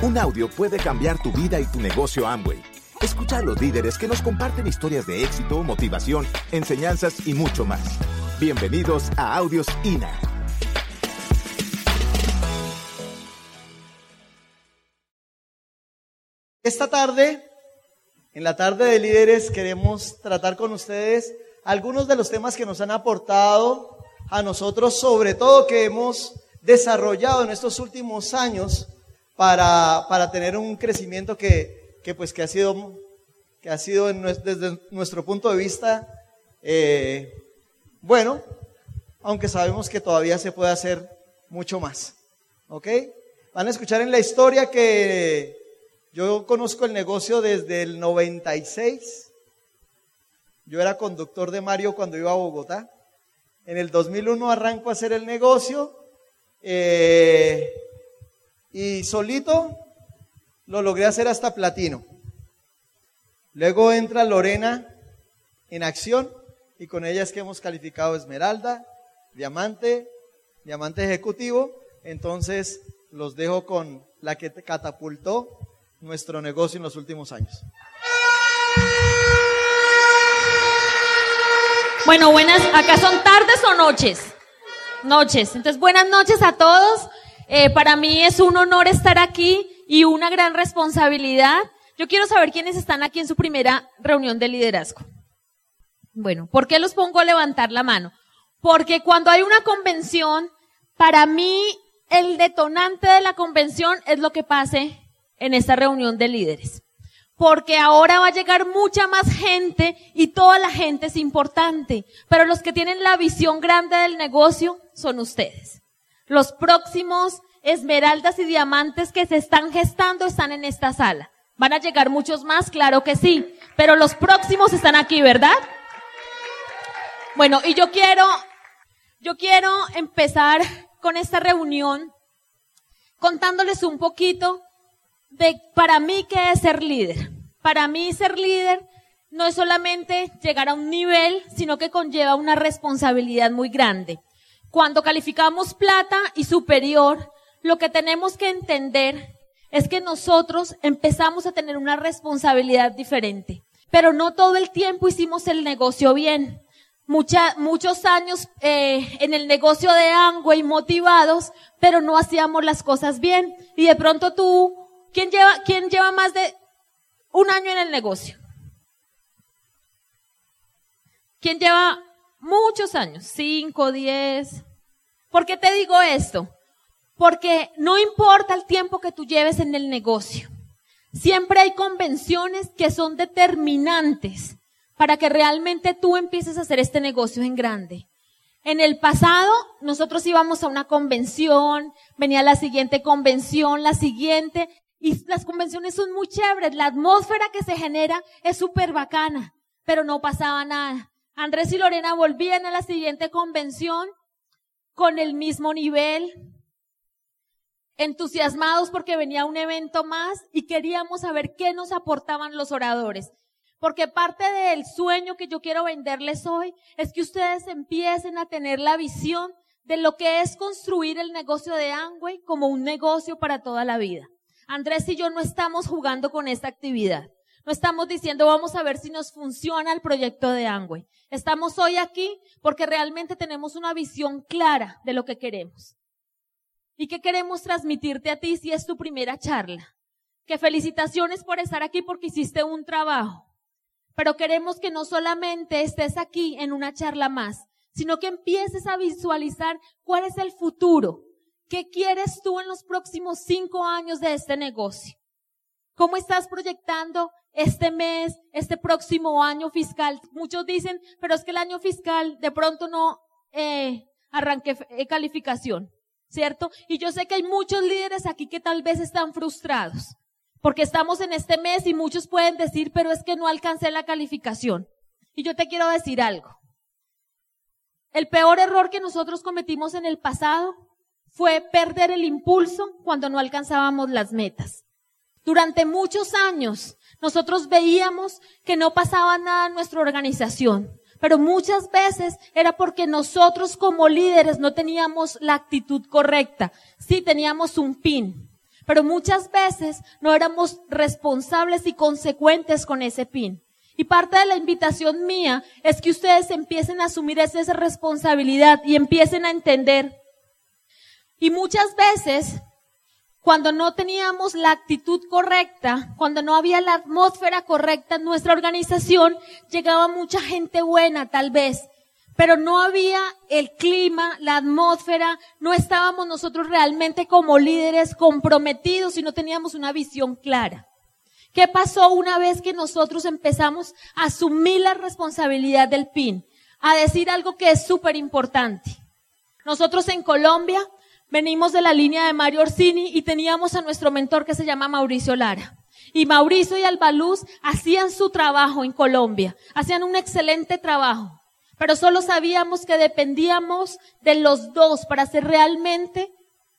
Un audio puede cambiar tu vida y tu negocio Amway. Escucha a los líderes que nos comparten historias de éxito, motivación, enseñanzas y mucho más. Bienvenidos a Audios INA. Esta tarde, en la tarde de líderes, queremos tratar con ustedes algunos de los temas que nos han aportado a nosotros, sobre todo que hemos desarrollado en estos últimos años para, para tener un crecimiento que, que, pues, que ha sido, que ha sido desde nuestro punto de vista eh, bueno, aunque sabemos que todavía se puede hacer mucho más. ¿Ok? Van a escuchar en la historia que yo conozco el negocio desde el 96. Yo era conductor de Mario cuando iba a Bogotá. En el 2001 arranco a hacer el negocio eh, y solito lo logré hacer hasta platino. Luego entra Lorena en acción y con ella es que hemos calificado esmeralda, diamante, diamante ejecutivo. Entonces los dejo con la que catapultó nuestro negocio en los últimos años. Bueno, buenas, acá son tardes o noches. Noches. Entonces, buenas noches a todos. Eh, para mí es un honor estar aquí y una gran responsabilidad. Yo quiero saber quiénes están aquí en su primera reunión de liderazgo. Bueno, ¿por qué los pongo a levantar la mano? Porque cuando hay una convención, para mí el detonante de la convención es lo que pase en esta reunión de líderes. Porque ahora va a llegar mucha más gente y toda la gente es importante. Pero los que tienen la visión grande del negocio son ustedes. Los próximos esmeraldas y diamantes que se están gestando están en esta sala. ¿Van a llegar muchos más? Claro que sí. Pero los próximos están aquí, ¿verdad? Bueno, y yo quiero, yo quiero empezar con esta reunión contándoles un poquito de para mí qué es ser líder. Para mí ser líder no es solamente llegar a un nivel, sino que conlleva una responsabilidad muy grande. Cuando calificamos plata y superior, lo que tenemos que entender es que nosotros empezamos a tener una responsabilidad diferente. Pero no todo el tiempo hicimos el negocio bien. muchos años eh, en el negocio de Angway motivados, pero no hacíamos las cosas bien. Y de pronto tú ¿Quién lleva, quién lleva más de un año en el negocio? ¿Quién lleva muchos años? Cinco, diez. ¿Por qué te digo esto? Porque no importa el tiempo que tú lleves en el negocio. Siempre hay convenciones que son determinantes para que realmente tú empieces a hacer este negocio en grande. En el pasado, nosotros íbamos a una convención, venía la siguiente convención, la siguiente, y las convenciones son muy chéveres, la atmósfera que se genera es súper bacana, pero no pasaba nada. Andrés y Lorena volvían a la siguiente convención con el mismo nivel, entusiasmados porque venía un evento más y queríamos saber qué nos aportaban los oradores. Porque parte del sueño que yo quiero venderles hoy es que ustedes empiecen a tener la visión de lo que es construir el negocio de Angway como un negocio para toda la vida. Andrés y yo no estamos jugando con esta actividad. No estamos diciendo vamos a ver si nos funciona el proyecto de Angway. Estamos hoy aquí porque realmente tenemos una visión clara de lo que queremos. ¿Y qué queremos transmitirte a ti si es tu primera charla? Que felicitaciones por estar aquí porque hiciste un trabajo. Pero queremos que no solamente estés aquí en una charla más, sino que empieces a visualizar cuál es el futuro, ¿Qué quieres tú en los próximos cinco años de este negocio? ¿Cómo estás proyectando este mes, este próximo año fiscal? Muchos dicen, pero es que el año fiscal de pronto no eh, arranque eh, calificación, ¿cierto? Y yo sé que hay muchos líderes aquí que tal vez están frustrados, porque estamos en este mes y muchos pueden decir, pero es que no alcancé la calificación. Y yo te quiero decir algo. El peor error que nosotros cometimos en el pasado fue perder el impulso cuando no alcanzábamos las metas. Durante muchos años nosotros veíamos que no pasaba nada en nuestra organización, pero muchas veces era porque nosotros como líderes no teníamos la actitud correcta. Sí teníamos un pin, Pero muchas veces no éramos responsables y consecuentes con ese PIN. Y parte de la invitación mía es que ustedes empiecen a asumir esa responsabilidad y empiecen a entender. Y muchas veces, cuando no teníamos la actitud correcta, cuando no había la atmósfera correcta en nuestra organización, llegaba mucha gente buena, tal vez, pero no había el clima, la atmósfera, no estábamos nosotros realmente como líderes comprometidos y no teníamos una visión clara. ¿Qué pasó una vez que nosotros empezamos a asumir la responsabilidad del PIN? A decir algo que es súper importante. Nosotros en Colombia venimos de la línea de Mario Orsini y teníamos a nuestro mentor que se llama Mauricio Lara. Y Mauricio y Albaluz hacían su trabajo en Colombia, hacían un excelente trabajo, pero solo sabíamos que dependíamos de los dos para hacer realmente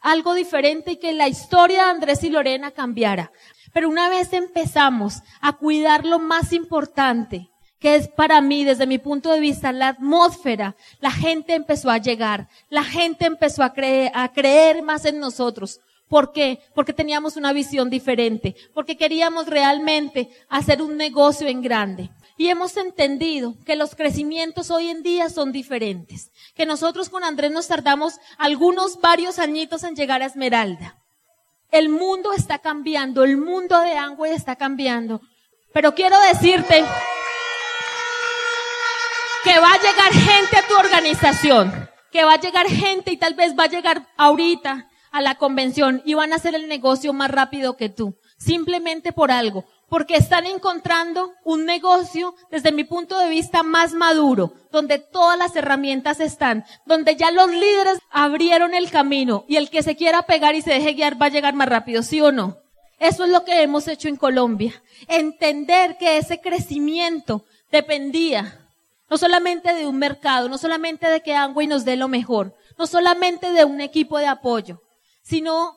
algo diferente y que la historia de Andrés y Lorena cambiara. Pero una vez empezamos a cuidar lo más importante, que es para mí, desde mi punto de vista, la atmósfera, la gente empezó a llegar, la gente empezó a creer, a creer más en nosotros. ¿Por qué? Porque teníamos una visión diferente, porque queríamos realmente hacer un negocio en grande. Y hemos entendido que los crecimientos hoy en día son diferentes, que nosotros con Andrés nos tardamos algunos varios añitos en llegar a Esmeralda. El mundo está cambiando, el mundo de Angway está cambiando. Pero quiero decirte que va a llegar gente a tu organización, que va a llegar gente y tal vez va a llegar ahorita a la convención y van a hacer el negocio más rápido que tú, simplemente por algo, porque están encontrando un negocio desde mi punto de vista más maduro, donde todas las herramientas están, donde ya los líderes abrieron el camino y el que se quiera pegar y se deje guiar va a llegar más rápido, ¿sí o no? Eso es lo que hemos hecho en Colombia. Entender que ese crecimiento dependía no solamente de un mercado, no solamente de que Angway nos dé lo mejor, no solamente de un equipo de apoyo, sino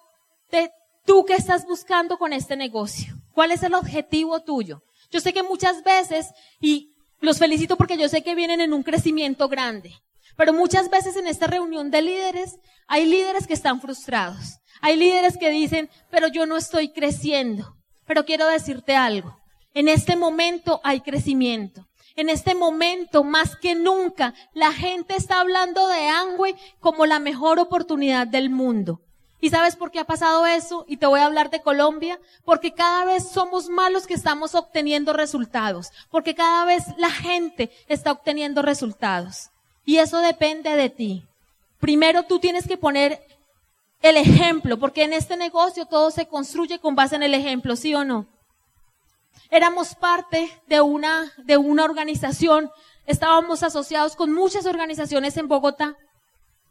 de tú que estás buscando con este negocio. ¿Cuál es el objetivo tuyo? Yo sé que muchas veces, y los felicito porque yo sé que vienen en un crecimiento grande, pero muchas veces en esta reunión de líderes hay líderes que están frustrados. Hay líderes que dicen, pero yo no estoy creciendo. Pero quiero decirte algo. En este momento hay crecimiento. En este momento, más que nunca, la gente está hablando de Angway como la mejor oportunidad del mundo. ¿Y sabes por qué ha pasado eso? Y te voy a hablar de Colombia. Porque cada vez somos malos que estamos obteniendo resultados. Porque cada vez la gente está obteniendo resultados. Y eso depende de ti. Primero tú tienes que poner el ejemplo, porque en este negocio todo se construye con base en el ejemplo, ¿sí o no? Éramos parte de una, de una organización, estábamos asociados con muchas organizaciones en Bogotá.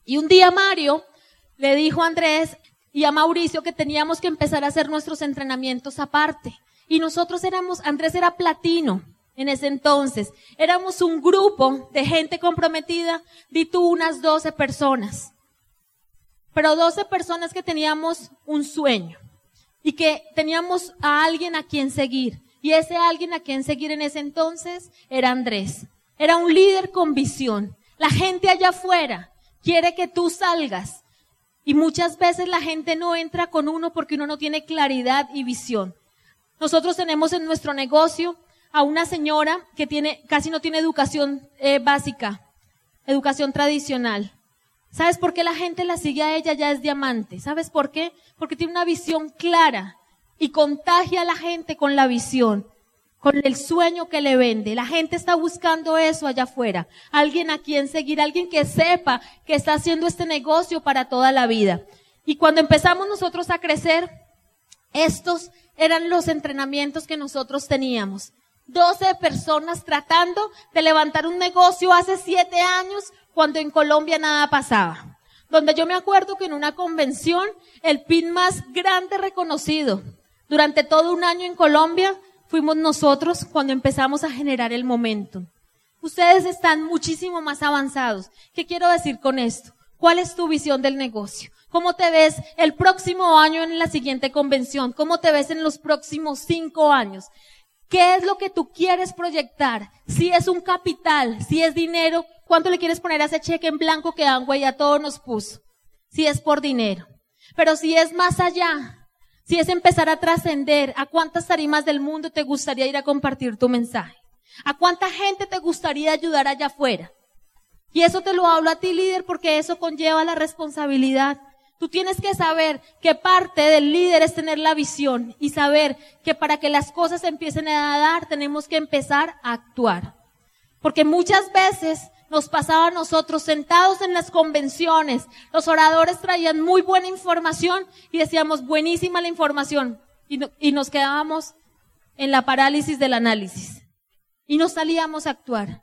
Y un día Mario le dijo a Andrés y a Mauricio que teníamos que empezar a hacer nuestros entrenamientos aparte. Y nosotros éramos, Andrés era platino en ese entonces. Éramos un grupo de gente comprometida, di tú unas 12 personas. Pero 12 personas que teníamos un sueño y que teníamos a alguien a quien seguir. Y ese alguien a quien seguir en ese entonces era Andrés. Era un líder con visión. La gente allá afuera quiere que tú salgas y muchas veces la gente no entra con uno porque uno no tiene claridad y visión. Nosotros tenemos en nuestro negocio a una señora que tiene, casi no tiene educación eh, básica, educación tradicional. ¿Sabes por qué la gente la sigue a ella? Ya es diamante. ¿Sabes por qué? Porque tiene una visión clara y contagia a la gente con la visión con el sueño que le vende. La gente está buscando eso allá afuera. Alguien a quien seguir, alguien que sepa que está haciendo este negocio para toda la vida. Y cuando empezamos nosotros a crecer, estos eran los entrenamientos que nosotros teníamos. 12 personas tratando de levantar un negocio hace siete años cuando en Colombia nada pasaba. Donde yo me acuerdo que en una convención el PIN más grande reconocido durante todo un año en Colombia fuimos nosotros cuando empezamos a generar el momento. Ustedes están muchísimo más avanzados. ¿Qué quiero decir con esto? ¿Cuál es tu visión del negocio? ¿Cómo te ves el próximo año en la siguiente convención? ¿Cómo te ves en los próximos cinco años? ¿Qué es lo que tú quieres proyectar? Si es un capital, si es dinero, ¿cuánto le quieres poner a ese cheque en blanco que Angua ya todo nos puso? Si es por dinero. Pero si es más allá, Si es empezar a trascender, ¿a cuántas tarimas del mundo te gustaría ir a compartir tu mensaje? ¿A cuánta gente te gustaría ayudar allá afuera? Y eso te lo hablo a ti, líder, porque eso conlleva la responsabilidad. Tú tienes que saber que parte del líder es tener la visión y saber que para que las cosas empiecen a dar, tenemos que empezar a actuar. Porque muchas veces nos pasaba a nosotros sentados en las convenciones. Los oradores traían muy buena información y decíamos, buenísima la información. Y, y nos quedábamos en la parálisis del análisis. Y no salíamos a actuar.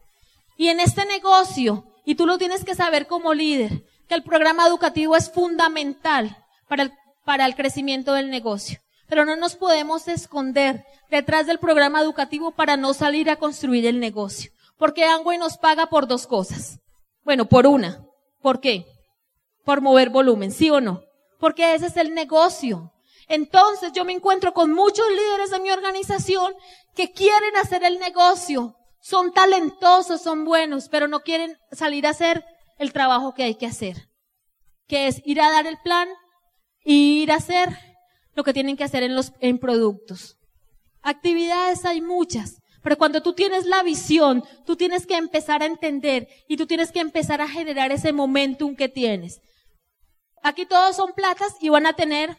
Y en este negocio, y tú lo tienes que saber como líder, que el programa educativo es fundamental para el, para el crecimiento del negocio. Pero no nos podemos esconder detrás del programa educativo para no salir a construir el negocio. Porque Angway nos paga por dos cosas. Bueno, por una. ¿Por qué? Por mover volumen, ¿sí o no? Porque ese es el negocio. Entonces yo me encuentro con muchos líderes de mi organización que quieren hacer el negocio. Son talentosos, son buenos, pero no quieren salir a hacer el trabajo que hay que hacer. Que es ir a dar el plan y ir a hacer lo que tienen que hacer en los, en productos. Actividades hay muchas, pero cuando tú tienes la visión, tú tienes que empezar a entender y tú tienes que empezar a generar ese momentum que tienes. Aquí todos son platas y van a tener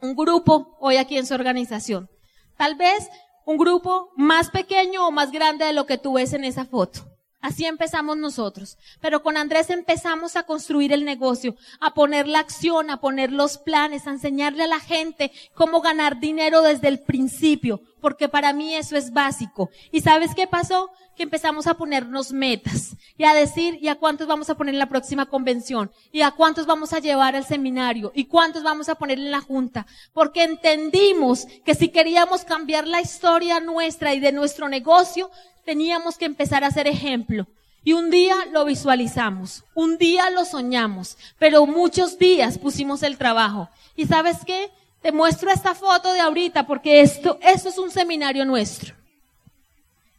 un grupo hoy aquí en su organización. Tal vez un grupo más pequeño o más grande de lo que tú ves en esa foto. Así empezamos nosotros. Pero con Andrés empezamos a construir el negocio, a poner la acción, a poner los planes, a enseñarle a la gente cómo ganar dinero desde el principio, porque para mí eso es básico. ¿Y sabes qué pasó? Que empezamos a ponernos metas y a decir, ¿y a cuántos vamos a poner en la próxima convención? ¿Y a cuántos vamos a llevar al seminario? ¿Y cuántos vamos a poner en la junta? Porque entendimos que si queríamos cambiar la historia nuestra y de nuestro negocio, teníamos que empezar a ser ejemplo. Y un día lo visualizamos, un día lo soñamos, pero muchos días pusimos el trabajo. ¿Y sabes qué? Te muestro esta foto de ahorita porque esto, esto es un seminario nuestro.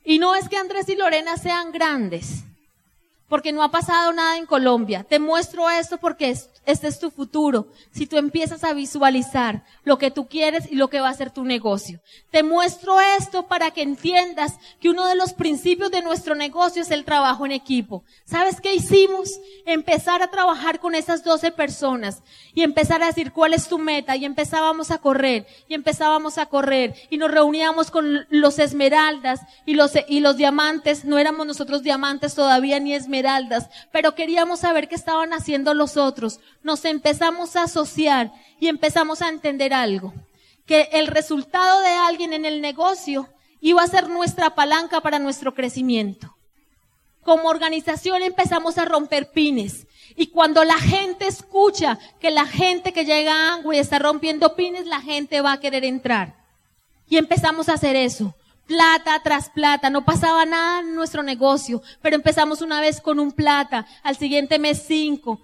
Y no es que Andrés y Lorena sean grandes, porque no ha pasado nada en Colombia. Te muestro esto porque este es tu futuro. Si tú empiezas a visualizar lo que tú quieres y lo que va a ser tu negocio. Te muestro esto para que entiendas que uno de los principios de nuestro negocio es el trabajo en equipo. ¿Sabes qué hicimos? Empezar a trabajar con esas 12 personas y empezar a decir cuál es tu meta y empezábamos a correr y empezábamos a correr y nos reuníamos con los esmeraldas y los, y los diamantes. No éramos nosotros diamantes todavía ni esmeraldas pero queríamos saber qué estaban haciendo los otros. Nos empezamos a asociar y empezamos a entender algo, que el resultado de alguien en el negocio iba a ser nuestra palanca para nuestro crecimiento. Como organización empezamos a romper pines. Y cuando la gente escucha que la gente que llega a Angway está rompiendo pines, la gente va a querer entrar. Y empezamos a hacer eso plata tras plata, no pasaba nada en nuestro negocio, pero empezamos una vez con un plata, al siguiente mes cinco,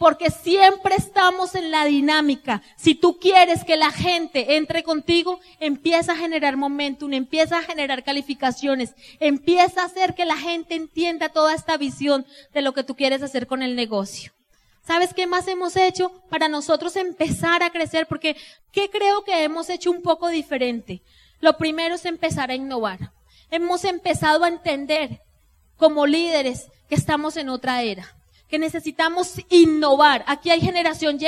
porque siempre estamos en la dinámica. Si tú quieres que la gente entre contigo, empieza a generar momentum, empieza a generar calificaciones, empieza a hacer que la gente entienda toda esta visión de lo que tú quieres hacer con el negocio. ¿Sabes qué más hemos hecho para nosotros empezar a crecer? Porque, ¿qué creo que hemos hecho un poco diferente? Lo primero es empezar a innovar. Hemos empezado a entender como líderes que estamos en otra era, que necesitamos innovar. Aquí hay generación Y.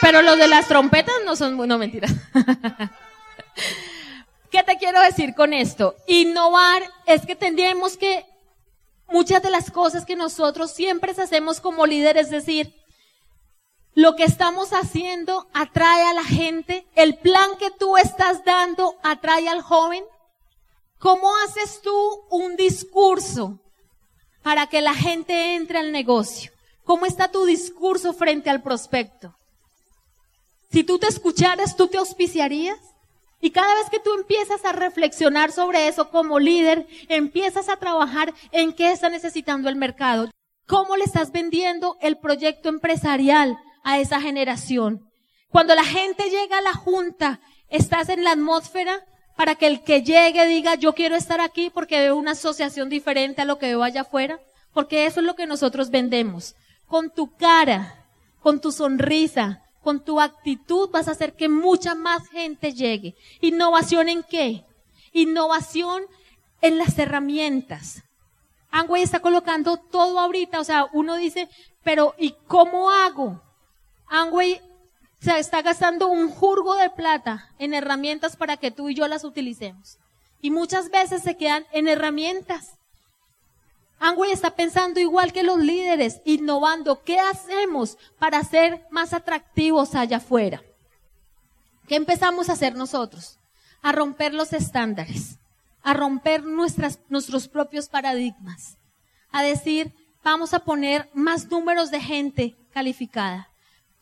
Pero los de las trompetas no son, no mentira. ¿Qué te quiero decir con esto? Innovar es que tendríamos que muchas de las cosas que nosotros siempre hacemos como líderes, es decir, lo que estamos haciendo atrae a la gente, el plan que tú estás dando atrae al joven. ¿Cómo haces tú un discurso para que la gente entre al negocio? ¿Cómo está tu discurso frente al prospecto? Si tú te escucharas, ¿tú te auspiciarías? Y cada vez que tú empiezas a reflexionar sobre eso como líder, empiezas a trabajar en qué está necesitando el mercado. ¿Cómo le estás vendiendo el proyecto empresarial a esa generación. Cuando la gente llega a la junta, estás en la atmósfera para que el que llegue diga, yo quiero estar aquí porque veo una asociación diferente a lo que veo allá afuera, porque eso es lo que nosotros vendemos. con tu cara, con tu sonrisa, con tu actitud vas a hacer que mucha más gente llegue. ¿Innovación en qué? Innovación en las herramientas. Angway está colocando todo ahorita, o sea, uno dice, pero ¿y cómo hago? Angway se está gastando un jurgo de plata en herramientas para que tú y yo las utilicemos. Y muchas veces se quedan en herramientas. Angway está pensando igual que los líderes, innovando. ¿Qué hacemos para ser más atractivos allá afuera? ¿Qué empezamos a hacer nosotros? A romper los estándares, a romper nuestros propios paradigmas, a decir, vamos a poner más números de gente calificada,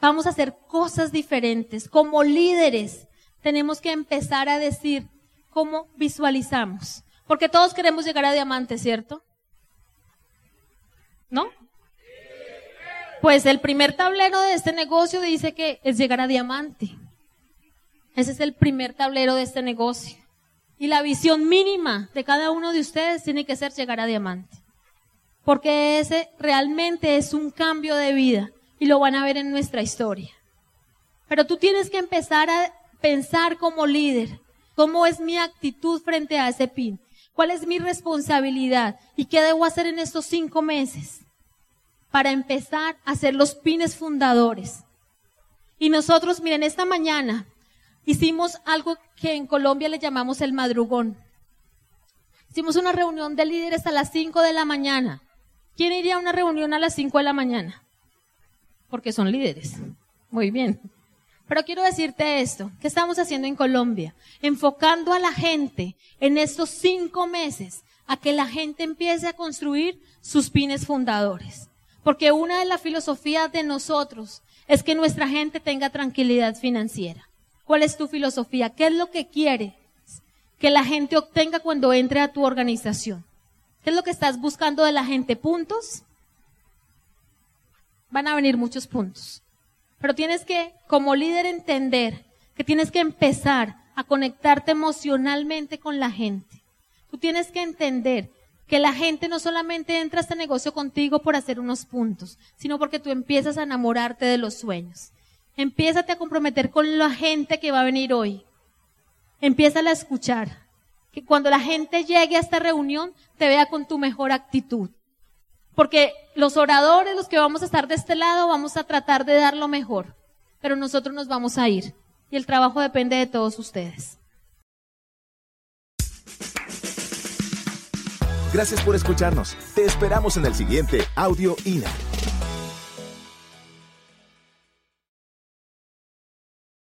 vamos a hacer cosas diferentes. Como líderes tenemos que empezar a decir cómo visualizamos, porque todos queremos llegar a diamante, ¿cierto? ¿No? Pues el primer tablero de este negocio dice que es llegar a diamante. Ese es el primer tablero de este negocio. Y la visión mínima de cada uno de ustedes tiene que ser llegar a diamante. Porque ese realmente es un cambio de vida y lo van a ver en nuestra historia. Pero tú tienes que empezar a pensar como líder, cómo es mi actitud frente a ese pin. ¿Cuál es mi responsabilidad? ¿Y qué debo hacer en estos cinco meses? Para empezar a ser los pines fundadores. Y nosotros, miren, esta mañana hicimos algo que en Colombia le llamamos el madrugón. Hicimos una reunión de líderes a las cinco de la mañana. ¿Quién iría a una reunión a las cinco de la mañana? Porque son líderes. Muy bien. Pero quiero decirte esto, ¿qué estamos haciendo en Colombia? Enfocando a la gente en estos cinco meses a que la gente empiece a construir sus pines fundadores. Porque una de las filosofías de nosotros es que nuestra gente tenga tranquilidad financiera. ¿Cuál es tu filosofía? ¿Qué es lo que quieres que la gente obtenga cuando entre a tu organización? ¿Qué es lo que estás buscando de la gente? ¿Puntos? Van a venir muchos puntos. Pero tienes que, como líder, entender que tienes que empezar a conectarte emocionalmente con la gente. Tú tienes que entender que la gente no solamente entra a este negocio contigo por hacer unos puntos, sino porque tú empiezas a enamorarte de los sueños. Empiezate a comprometer con la gente que va a venir hoy. Empieza a escuchar. Que cuando la gente llegue a esta reunión te vea con tu mejor actitud. Porque los oradores, los que vamos a estar de este lado, vamos a tratar de dar lo mejor. Pero nosotros nos vamos a ir. Y el trabajo depende de todos ustedes. Gracias por escucharnos. Te esperamos en el siguiente Audio INA.